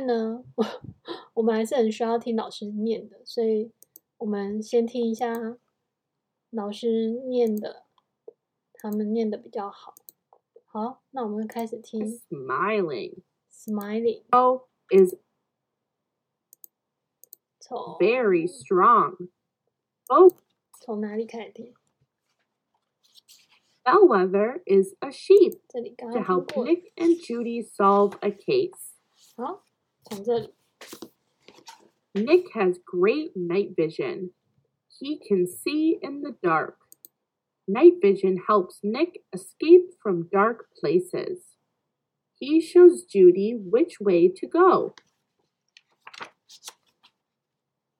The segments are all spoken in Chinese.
为呢，我我们还是很需要听老师念的，所以我们先听一下老师念的，他们念的比较好。好，那我们开始听。Smiling，smiling。Oh is very strong. Oh，从哪里开始听？Bellwether is a sheep to help Nick and Judy solve a case. 好，sends it. Nick has great night vision. He can see in the dark. Night vision helps Nick escape from dark places. He shows Judy which way to go.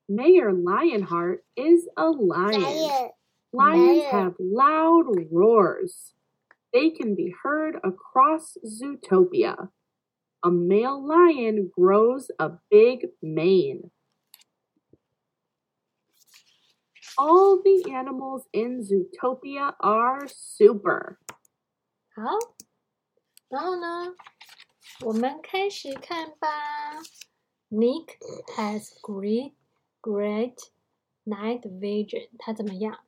Mayor Lionheart is a lion. Lions have loud roars. They can be heard across Zootopia A male lion grows a big mane. All the animals in Zootopia are super. 好，然后呢，我们开始看吧。Nick has great, great night vision. 他怎么样？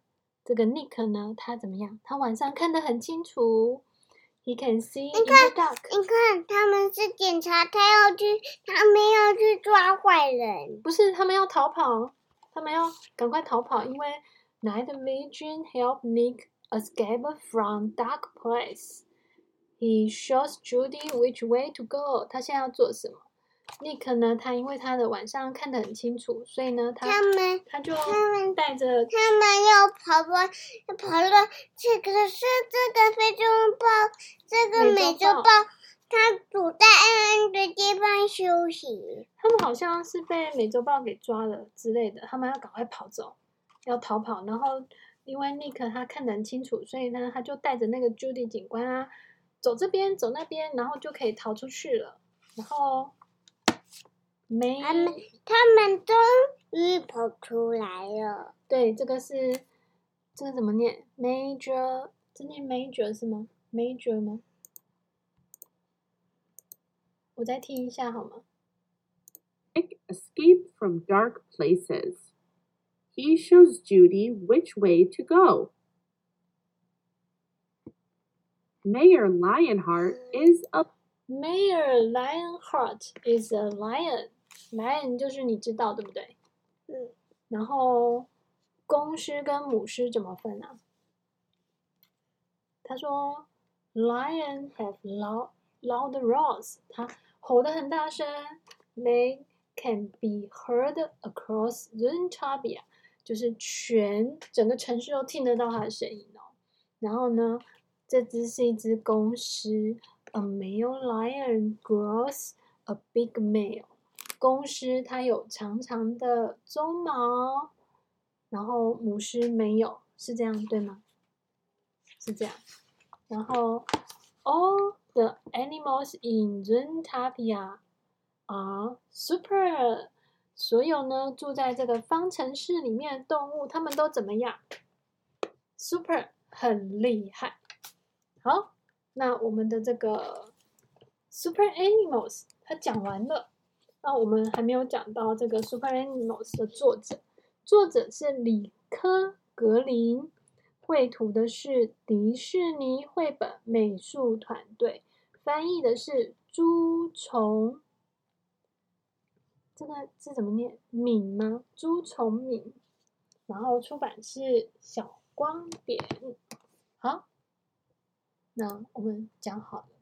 这个 Nick 呢？他怎么样？他晚上看得很清楚。 He can see in the dark. 你看，他们是警察，他要去，他们要去抓坏人。不是，他们要逃跑。他们要赶快逃跑，因为 night vision help Nick escape from dark place. He shows Judy which way to go. 他现在要做什么？Nick 呢？他因为他的晚上看得很清楚，所以呢，他他们他就带着他们要跑过跑了。这个是这个非洲豹，这个美洲豹。它躲在暗暗的地方休息。他们好像是被美洲豹给抓了之类的，他们要赶快跑走，要逃跑。然后因为尼克他看得很清楚，所以呢，他就带着那个 Judy 警官啊，走这边走那边，然后就可以逃出去了。然后没他们他们终于跑出来了。对，这个是这个怎么念？Major，这念 Major 是吗？Major 吗？我再听一下好吗？Nick escaped from dark places. He shows Judy which way to go. Mayor Lionheart is a Mayor Lionheart is a lion. Lion 就是你知道对不对？嗯。然后公狮跟母狮怎么分啊？他说，Lion have loud loud roars. 他吼得很大声，They can be heard across Zootopia，就是全整个城市都听得到它的声音哦。然后呢，这只是一只公狮，A male lion grows a big mane。公狮它有长长的鬃毛，然后母狮没有，是这样对吗？是这样。然后，all。The animals in Zootopia are super。所有呢，住在这个方程式里面的动物，它们都怎么样？Super，很厉害。好，那我们的这个 Super Animals 它讲完了。那我们还没有讲到这个 Super Animals 的作者，作者是里科·格林。绘图的是迪士尼绘本美术团队，翻译的是朱崇，这个字怎么念？敏吗？朱崇敏。然后出版是小光点。好，那我们讲好了。